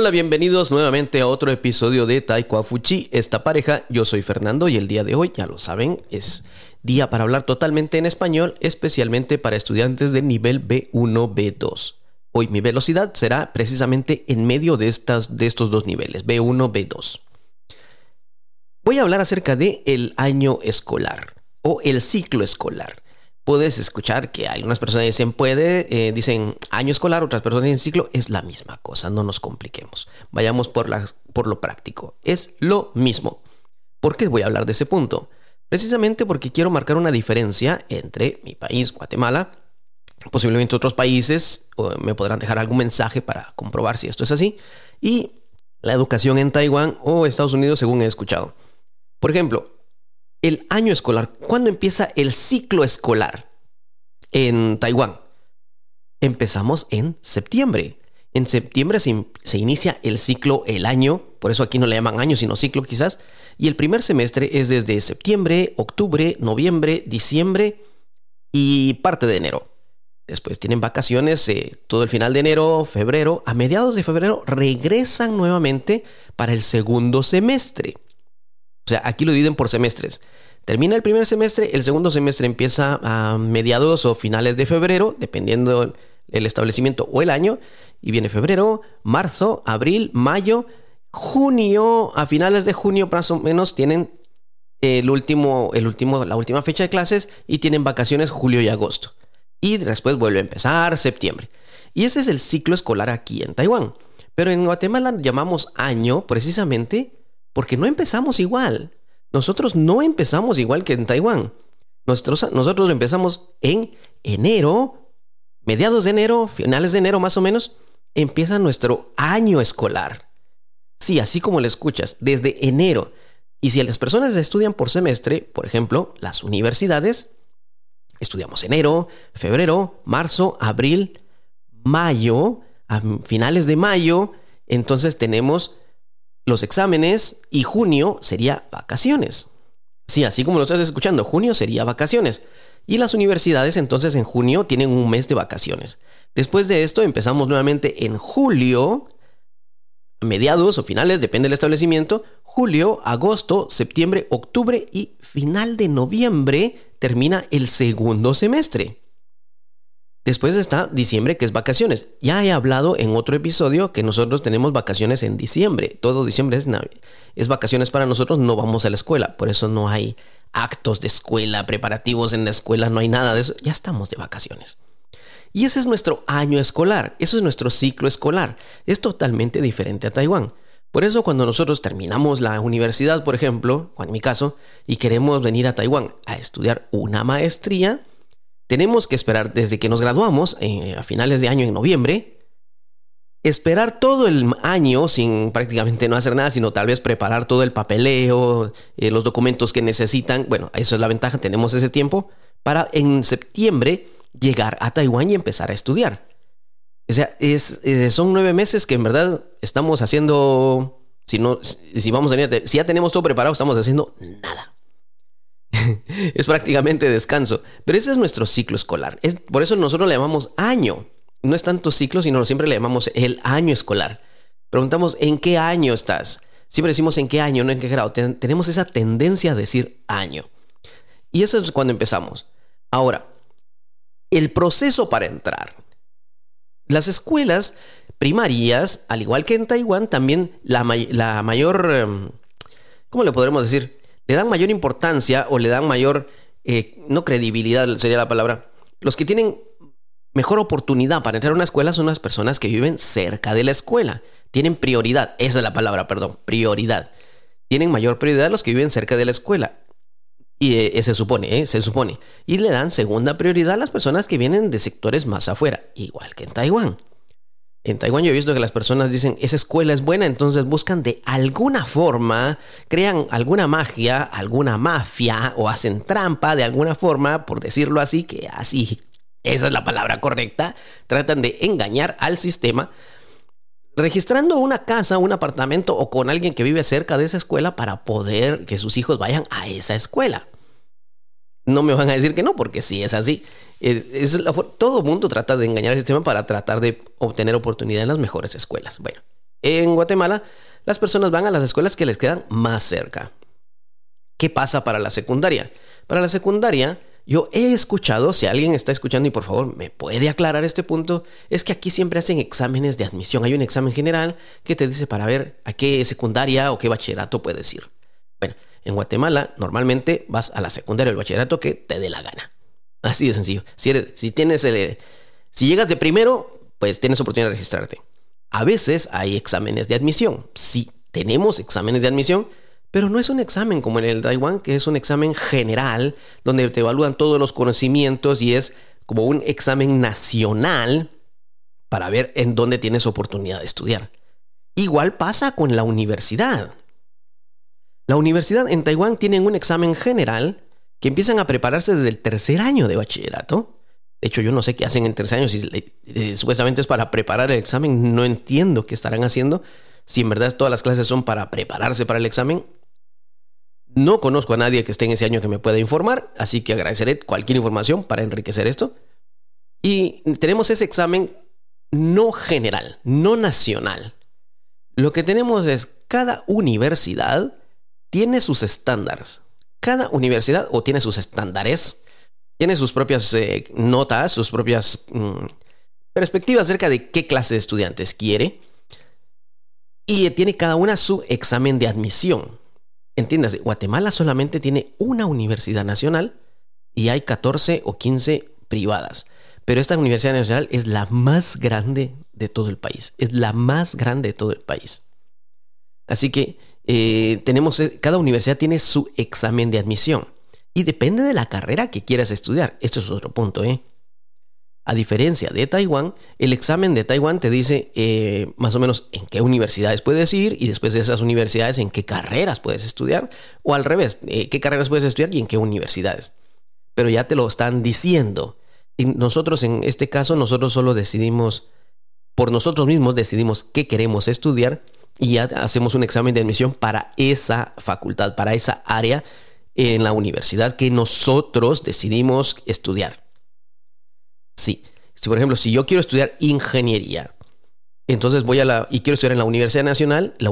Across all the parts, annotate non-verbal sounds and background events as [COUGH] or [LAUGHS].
Hola, bienvenidos nuevamente a otro episodio de Taiko Fuchi. Esta pareja, yo soy Fernando y el día de hoy, ya lo saben, es día para hablar totalmente en español, especialmente para estudiantes de nivel B1, B2. Hoy mi velocidad será precisamente en medio de, estas, de estos dos niveles, B1, B2. Voy a hablar acerca de el año escolar o el ciclo escolar puedes escuchar que algunas personas dicen puede, eh, dicen año escolar, otras personas dicen ciclo, es la misma cosa, no nos compliquemos. Vayamos por, por lo práctico, es lo mismo. ¿Por qué voy a hablar de ese punto? Precisamente porque quiero marcar una diferencia entre mi país, Guatemala, posiblemente otros países, me podrán dejar algún mensaje para comprobar si esto es así, y la educación en Taiwán o Estados Unidos, según he escuchado. Por ejemplo, el año escolar, ¿cuándo empieza el ciclo escolar en Taiwán? Empezamos en septiembre. En septiembre se, inicia el ciclo, el año, por eso aquí no le llaman año, sino ciclo quizás, y el primer semestre es desde septiembre, octubre, noviembre, diciembre y parte de enero. Después tienen vacaciones eh, todo el final de enero, febrero. A mediados de febrero regresan nuevamente para el segundo semestre. O sea, aquí lo dividen por semestres. Termina el primer semestre, el segundo semestre empieza a mediados o finales de febrero, dependiendo el establecimiento o el año, y viene febrero, marzo, abril, mayo, junio, a finales de junio más o menos tienen el último, el último, la última fecha de clases y tienen vacaciones julio y agosto. Y después vuelve a empezar septiembre. Y ese es el ciclo escolar aquí en Taiwán. Pero en Guatemala llamamos año precisamente porque no empezamos igual. Nosotros no empezamos igual que en Taiwán. Nosotros, nosotros empezamos en enero, mediados de enero, finales de enero más o menos, empieza nuestro año escolar. Sí, así como lo escuchas, desde enero. Y si las personas estudian por semestre, por ejemplo, las universidades, estudiamos enero, febrero, marzo, abril, mayo, a finales de mayo, entonces tenemos los exámenes y junio sería vacaciones. Sí, así como lo estás escuchando, junio sería vacaciones. Y las universidades entonces en junio tienen un mes de vacaciones. Después de esto empezamos nuevamente en julio, mediados o finales, depende del establecimiento, julio, agosto, septiembre, octubre y final de noviembre termina el segundo semestre. Después está diciembre, que es vacaciones. Ya he hablado en otro episodio que nosotros tenemos vacaciones en diciembre. Todo diciembre es, es vacaciones para nosotros, no vamos a la escuela. Por eso no hay actos de escuela, preparativos en la escuela, no hay nada de eso. Ya estamos de vacaciones. Y ese es nuestro año escolar, eso es nuestro ciclo escolar. Es totalmente diferente a Taiwán. Por eso cuando nosotros terminamos la universidad, por ejemplo, en mi caso, y queremos venir a Taiwán a estudiar una maestría, tenemos que esperar desde que nos graduamos eh, a finales de año en noviembre, esperar todo el año sin prácticamente no hacer nada, sino tal vez preparar todo el papeleo, eh, los documentos que necesitan. Bueno, eso es la ventaja, tenemos ese tiempo para en septiembre llegar a Taiwán y empezar a estudiar. O sea, es, eh, son nueve meses que en verdad estamos haciendo, si, no, si, vamos a si ya tenemos todo preparado, estamos haciendo nada. [LAUGHS] es prácticamente descanso. Pero ese es nuestro ciclo escolar. Es, por eso nosotros le llamamos año. No es tanto ciclo, sino siempre le llamamos el año escolar. Preguntamos, ¿en qué año estás? Siempre decimos en qué año, no en qué grado. tenemos esa tendencia a decir año. Y eso es cuando empezamos. Ahora, el proceso para entrar. Las escuelas primarias, al igual que en Taiwán, también la, la mayor, em, ¿cómo le podremos decir? Le dan mayor importancia o le dan mayor, eh, no credibilidad sería la palabra, los que tienen mejor oportunidad para entrar a una escuela son las personas que viven cerca de la escuela. Tienen prioridad, esa es la palabra, perdón, prioridad. Tienen mayor prioridad los que viven cerca de la escuela. Y eh, se supone, eh, se supone. Y le dan segunda prioridad a las personas que vienen de sectores más afuera, igual que en Taiwán. En Taiwán yo he visto que las personas dicen, esa escuela es buena, entonces buscan de alguna forma, crean alguna magia, alguna mafia o hacen trampa de alguna forma, por decirlo así, que así, esa es la palabra correcta, tratan de engañar al sistema registrando una casa, un apartamento o con alguien que vive cerca de esa escuela para poder que sus hijos vayan a esa escuela. No me van a decir que no, porque sí es así. Es, todo mundo trata de engañar al sistema para tratar de obtener oportunidad en las mejores escuelas. Bueno, En Guatemala, las personas van a las escuelas que les quedan más cerca. ¿Qué pasa para la secundaria? Para la secundaria, yo he escuchado, si alguien está escuchando y por favor me puede aclarar este punto, es que aquí siempre hacen exámenes de admisión. Hay un examen general que te dice para ver a qué secundaria o qué bachillerato puedes ir. En Guatemala normalmente vas a la secundaria o el bachillerato que te dé la gana. Así de sencillo. Si tienes el, si llegas de primero, pues tienes oportunidad de registrarte. A veces hay exámenes de admisión. Sí, tenemos exámenes de admisión, pero no es un examen como en el Taiwán, que es un examen general, donde te evalúan todos los conocimientos y es como un examen nacional para ver en dónde tienes oportunidad de estudiar. Igual pasa con la universidad. La universidad en Taiwán tienen un examen general que empiezan a prepararse desde el tercer año de bachillerato. De hecho, yo no sé qué hacen en tercer año, si eh, supuestamente es para preparar el examen, no entiendo qué estarán haciendo. Si en verdad todas las clases son para prepararse para el examen, no conozco a nadie que esté en ese año que me pueda informar, así que agradeceré cualquier información para enriquecer esto. Y tenemos ese examen no general, no nacional. Lo que tenemos es cada universidad tiene sus estándares. Cada universidad o tiene sus estándares, tiene sus propias eh, notas, sus propias mm, perspectivas acerca de qué clase de estudiantes quiere. Y tiene cada una su examen de admisión. Entiéndase, Guatemala solamente tiene una universidad nacional y hay 14 o 15 privadas. Pero esta universidad nacional es la más grande de todo el país. Es la más grande de todo el país. Así que eh, tenemos, eh, cada universidad tiene su examen de admisión. Y depende de la carrera que quieras estudiar. Esto es otro punto, ¿eh? A diferencia de Taiwán, el examen de Taiwán te dice eh, más o menos en qué universidades puedes ir y después de esas universidades en qué carreras puedes estudiar o al revés, qué carreras puedes estudiar y en qué universidades. Pero ya te lo están diciendo. Y nosotros en este caso, nosotros solo decidimos, por nosotros mismos decidimos qué queremos estudiar y ya hacemos un examen de admisión para esa facultad, para esa área en la universidad que nosotros decidimos estudiar. Sí. Si, por ejemplo, si yo quiero estudiar ingeniería, entonces voy a la y quiero estudiar en la Universidad Nacional, la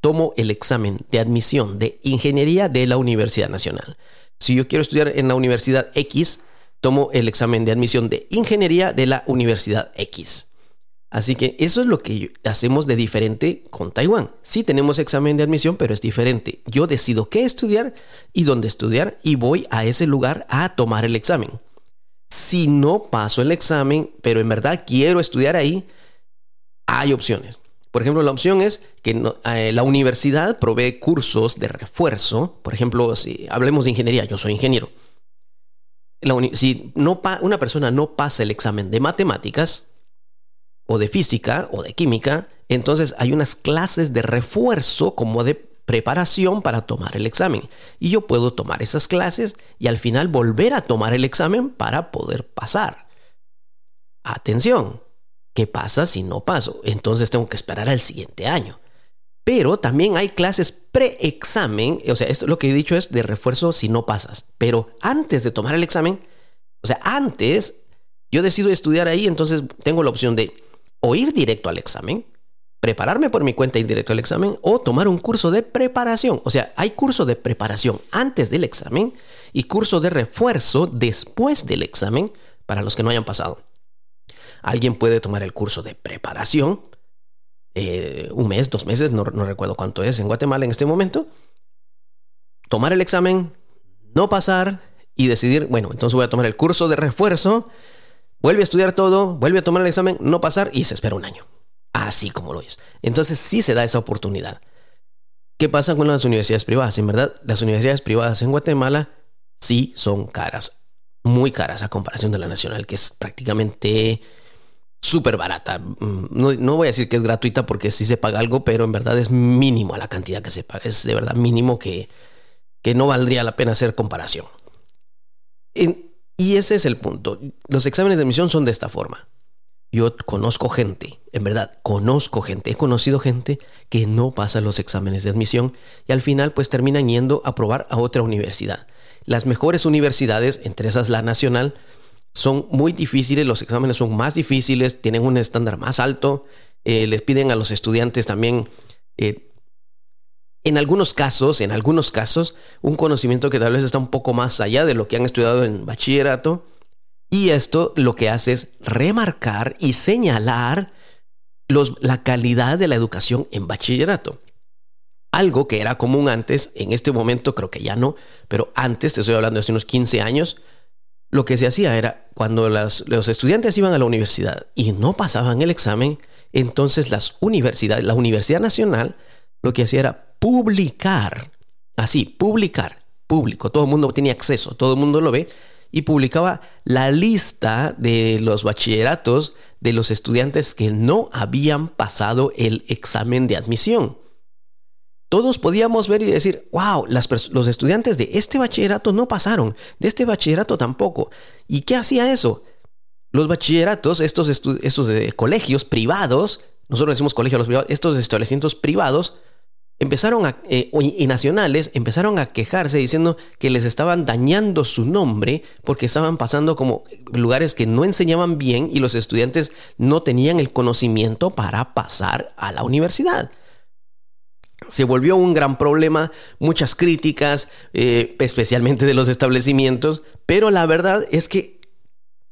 tomo el examen de admisión de ingeniería de la Universidad Nacional. Si yo quiero estudiar en la Universidad X, tomo el examen de admisión de ingeniería de la Universidad X. Así que eso es lo que hacemos de diferente con Taiwán. Sí tenemos examen de admisión, pero es diferente. Yo decido qué estudiar y dónde estudiar y voy a ese lugar a tomar el examen. Si no paso el examen, pero en verdad quiero estudiar ahí, hay opciones. Por ejemplo, la opción es que eh, la universidad provee cursos de refuerzo. Por ejemplo, si hablemos de ingeniería, yo soy ingeniero. si una persona no pasa el examen de matemáticas, o de física, o de química, entonces hay unas clases de refuerzo como de preparación para tomar el examen. Y yo puedo tomar esas clases y al final volver a tomar el examen para poder pasar. Atención, ¿qué pasa si no paso? Entonces tengo que esperar al siguiente año. Pero también hay clases pre-examen, o sea, esto lo que he dicho es de refuerzo si no pasas. Pero antes de tomar el examen, o sea, antes yo decido estudiar ahí, entonces tengo la opción de o ir directo al examen, prepararme por mi cuenta, ir directo al examen o tomar un curso de preparación. O sea, hay curso de preparación antes del examen y curso de refuerzo después del examen para los que no hayan pasado. Alguien puede tomar el curso de preparación, eh, un mes, dos meses, no, no recuerdo cuánto es en Guatemala en este momento. Tomar el examen, no pasar y decidir, bueno, entonces voy a tomar el curso de refuerzo, vuelve a estudiar todo, vuelve a tomar el examen, no pasar y se espera un año así como lo es. Entonces sí se da esa oportunidad. ¿Qué pasa con las universidades privadas? En verdad, las universidades privadas en Guatemala sí son caras, muy caras a comparación de la nacional, que es prácticamente súper barata. Mm, no, voy a decir que es gratuita porque sí se paga algo, pero en verdad es mínimo la cantidad que se paga. Es de verdad mínimo que, que no valdría la pena hacer comparación. Y ese es el punto. Los exámenes de admisión son de esta forma. Yo conozco gente, en verdad, conozco gente, he conocido gente que no pasa los exámenes de admisión y al final pues terminan yendo a probar a otra universidad. Las mejores universidades, entre esas la nacional, son muy difíciles, los exámenes son más difíciles, tienen un estándar más alto eh, les piden a los estudiantes también, eh, en algunos casos, en algunos casos, un conocimiento que tal vez está un poco más allá de lo que han estudiado en bachillerato. Y esto lo que hace es remarcar y señalar los, la calidad de la educación en bachillerato. Algo que era común antes, en este momento creo que ya no, pero antes, te estoy hablando de hace unos 15 años, lo que se hacía era cuando los estudiantes iban a la universidad y no pasaban el examen, entonces las universidades, la Universidad Nacional, lo que hacía era publicar, así, publicar, público, todo el mundo tenía acceso, todo el mundo lo ve, y publicaba la lista de los bachilleratos de los estudiantes que no habían pasado el examen de admisión todos podíamos ver y decir, wow, los estudiantes de este bachillerato no pasaron, de este bachillerato tampoco. ¿Y qué hacía eso? Los bachilleratos, estos, estos colegios privados, nosotros decimos colegios privados, estos establecimientos privados, empezaron a, eh, y nacionales empezaron a quejarse diciendo que les estaban dañando su nombre porque estaban pasando como lugares que no enseñaban bien y los estudiantes no tenían el conocimiento para pasar a la universidad se volvió un gran problema, muchas críticas, eh, especialmente de los establecimientos, pero la verdad es que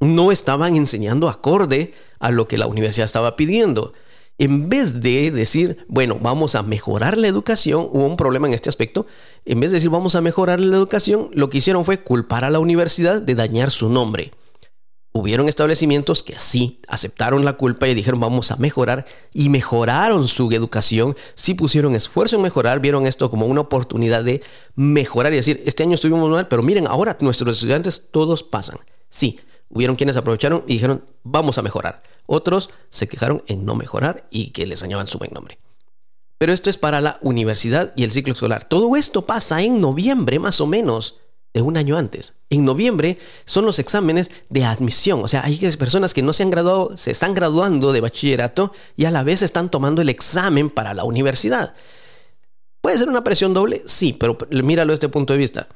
no estaban enseñando acorde a lo que la universidad estaba pidiendo. En vez de decir, bueno, vamos a mejorar la educación, hubo un problema en este aspecto, en vez de decir vamos a mejorar la educación, lo que hicieron fue culpar a la universidad de dañar su nombre. Hubieron establecimientos que sí aceptaron la culpa y dijeron vamos a mejorar y mejoraron su educación, sí pusieron esfuerzo en mejorar, vieron esto como una oportunidad de mejorar y decir, este año estuvimos mal, pero miren, ahora nuestros estudiantes todos pasan. Sí, hubieron quienes aprovecharon y dijeron vamos a mejorar. Otros se quejaron en no mejorar y que les dañaban su buen nombre. Pero esto es para la universidad y el ciclo escolar. Todo esto pasa en noviembre más o menos de un año antes. En noviembre son los exámenes de admisión. O sea, hay personas que no se han graduado, se están graduando de bachillerato y a la vez están tomando el examen para la universidad. ¿Puede ser una presión doble? Sí, pero míralo desde este punto de vista.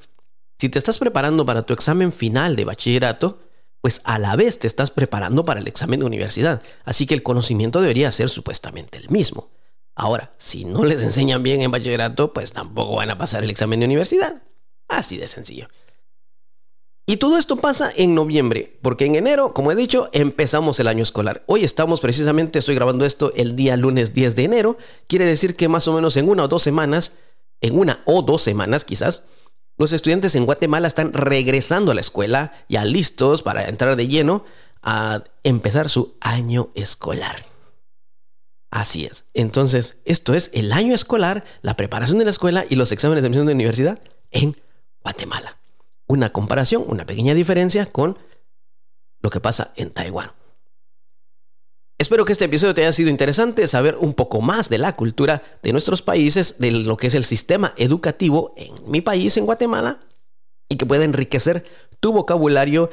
Si te estás preparando para tu examen final de bachillerato, pues a la vez te estás preparando para el examen de universidad. Así que el conocimiento debería ser supuestamente el mismo. Ahora, si no les enseñan bien en bachillerato, pues tampoco van a pasar el examen de universidad. Así de sencillo. Y todo esto pasa en noviembre, porque en enero, como he dicho, empezamos el año escolar. Hoy estamos precisamente, estoy grabando esto el día lunes 10 de enero, quiere decir que más o menos en una o dos semanas, en una o dos semanas quizás, los estudiantes en Guatemala están regresando a la escuela, ya listos para entrar de lleno a empezar su año escolar. Así es. Entonces, esto es el año escolar, la preparación de la escuela y los exámenes de admisión de universidad en Guatemala. Una comparación, una pequeña diferencia con lo que pasa en Taiwán. Espero que este episodio te haya sido interesante, saber un poco más de la cultura de nuestros países, de lo que es el sistema educativo en mi país, en Guatemala, y que pueda enriquecer tu vocabulario.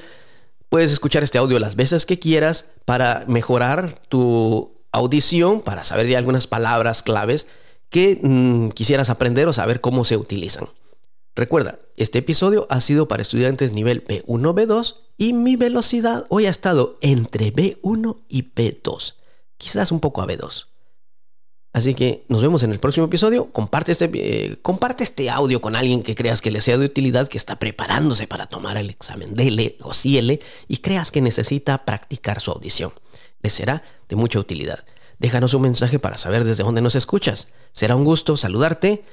Puedes escuchar este audio las veces que quieras para mejorar tu audición, para saber ya algunas palabras claves que mm, quisieras aprender o saber cómo se utilizan. Recuerda, este episodio ha sido para estudiantes nivel B1, B2 y mi velocidad hoy ha estado entre B1 y B2, quizás un poco a B2. Así que nos vemos en el próximo episodio. Comparte este, eh, comparte este audio con alguien que creas que le sea de utilidad, que está preparándose para tomar el examen DL o CL y creas que necesita practicar su audición. Le será de mucha utilidad. Déjanos un mensaje para saber desde dónde nos escuchas. Será un gusto saludarte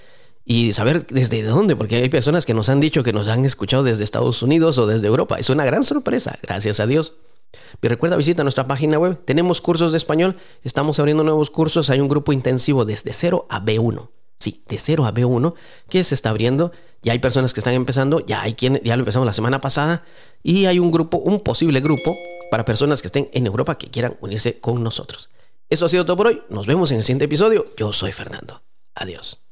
y saber desde dónde, porque hay personas que nos han dicho que nos han escuchado desde Estados Unidos o desde Europa. Es una gran sorpresa, gracias a Dios. Y recuerda, visita nuestra página web. Tenemos cursos de español, estamos abriendo nuevos cursos. Hay un grupo intensivo desde 0 a B1. Sí, de 0 a B1 que se está abriendo. Ya hay personas que están empezando, ya hay quien, ya lo empezamos la semana pasada. Y hay un grupo, un posible grupo para personas que estén en Europa que quieran unirse con nosotros. Eso ha sido todo por hoy. Nos vemos en el siguiente episodio. Yo soy Fernando. Adiós.